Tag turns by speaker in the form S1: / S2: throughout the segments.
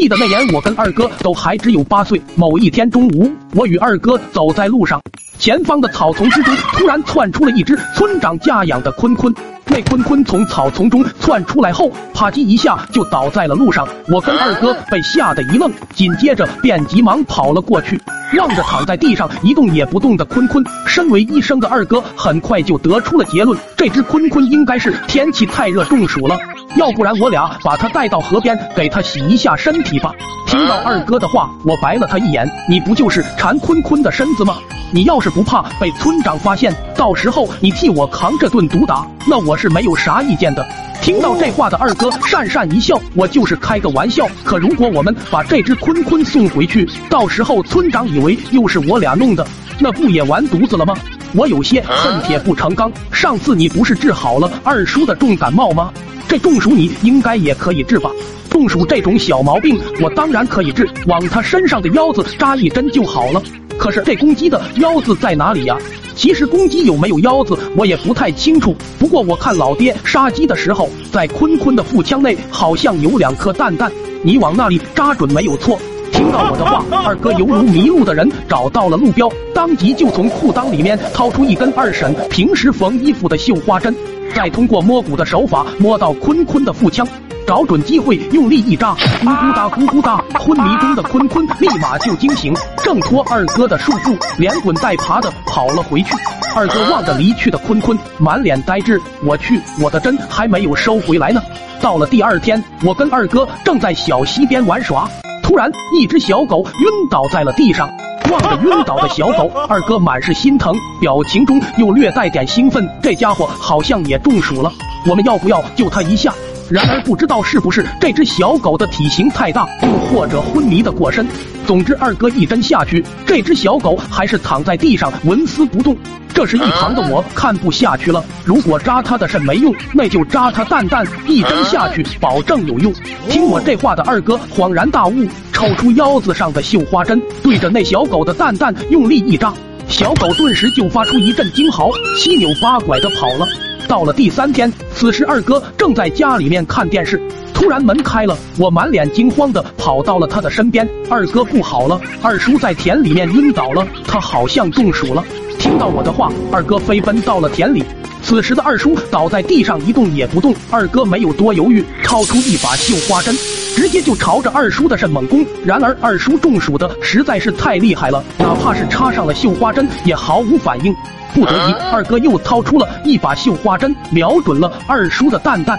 S1: 记得那年我跟二哥都还只有八岁。某一天中午，我与二哥走在路上，前方的草丛之中突然窜出了一只村长家养的坤坤。那坤坤从草丛中窜出来后，啪叽一下就倒在了路上。我跟二哥被吓得一愣，紧接着便急忙跑了过去，望着躺在地上一动也不动的坤坤。身为医生的二哥很快就得出了结论：这只坤坤应该是天气太热中暑了。要不然我俩把他带到河边，给他洗一下身体吧。听到二哥的话，我白了他一眼：“你不就是馋坤坤的身子吗？你要是不怕被村长发现，到时候你替我扛这顿毒打，那我是没有啥意见的。”听到这话的二哥讪讪一笑：“我就是开个玩笑。可如果我们把这只坤坤送回去，到时候村长以为又是我俩弄的，那不也完犊子了吗？”我有些恨铁不成钢。上次你不是治好了二叔的重感冒吗？这中暑你应该也可以治吧？中暑这种小毛病，我当然可以治，往他身上的腰子扎一针就好了。可是这公鸡的腰子在哪里呀？其实公鸡有没有腰子，我也不太清楚。不过我看老爹杀鸡的时候，在坤坤的腹腔内好像有两颗蛋蛋，你往那里扎准没有错。听到我的话，二哥犹如迷路的人找到了路标，当即就从裤裆里面掏出一根二婶平时缝衣服的绣花针。再通过摸骨的手法摸到坤坤的腹腔，找准机会用力一扎，咕咕哒咕咕哒，昏迷中的坤坤立马就惊醒，挣脱二哥的束缚，连滚带爬的跑了回去。二哥望着离去的坤坤，满脸呆滞。我去，我的针还没有收回来呢。到了第二天，我跟二哥正在小溪边玩耍，突然一只小狗晕倒在了地上。望着晕倒的小狗，二哥满是心疼，表情中又略带点兴奋。这家伙好像也中暑了，我们要不要救他一下？然而不知道是不是这只小狗的体型太大，又或者昏迷的过深。总之，二哥一针下去，这只小狗还是躺在地上纹丝不动。这时，一旁的我看不下去了。如果扎他的肾没用，那就扎他蛋蛋，一针下去保证有用。听我这话的二哥恍然大悟，抽出腰子上的绣花针，对着那小狗的蛋蛋用力一扎，小狗顿时就发出一阵惊嚎，七扭八拐的跑了。到了第三天，此时二哥正在家里面看电视。突然门开了，我满脸惊慌的跑到了他的身边。二哥不好了，二叔在田里面晕倒了，他好像中暑了。听到我的话，二哥飞奔到了田里。此时的二叔倒在地上一动也不动。二哥没有多犹豫，掏出一把绣花针，直接就朝着二叔的肾猛攻。然而二叔中暑的实在是太厉害了，哪怕是插上了绣花针也毫无反应。不得已，二哥又掏出了一把绣花针，瞄准了二叔的蛋蛋。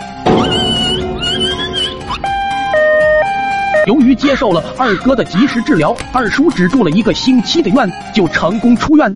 S1: 由于接受了二哥的及时治疗，二叔只住了一个星期的院就成功出院。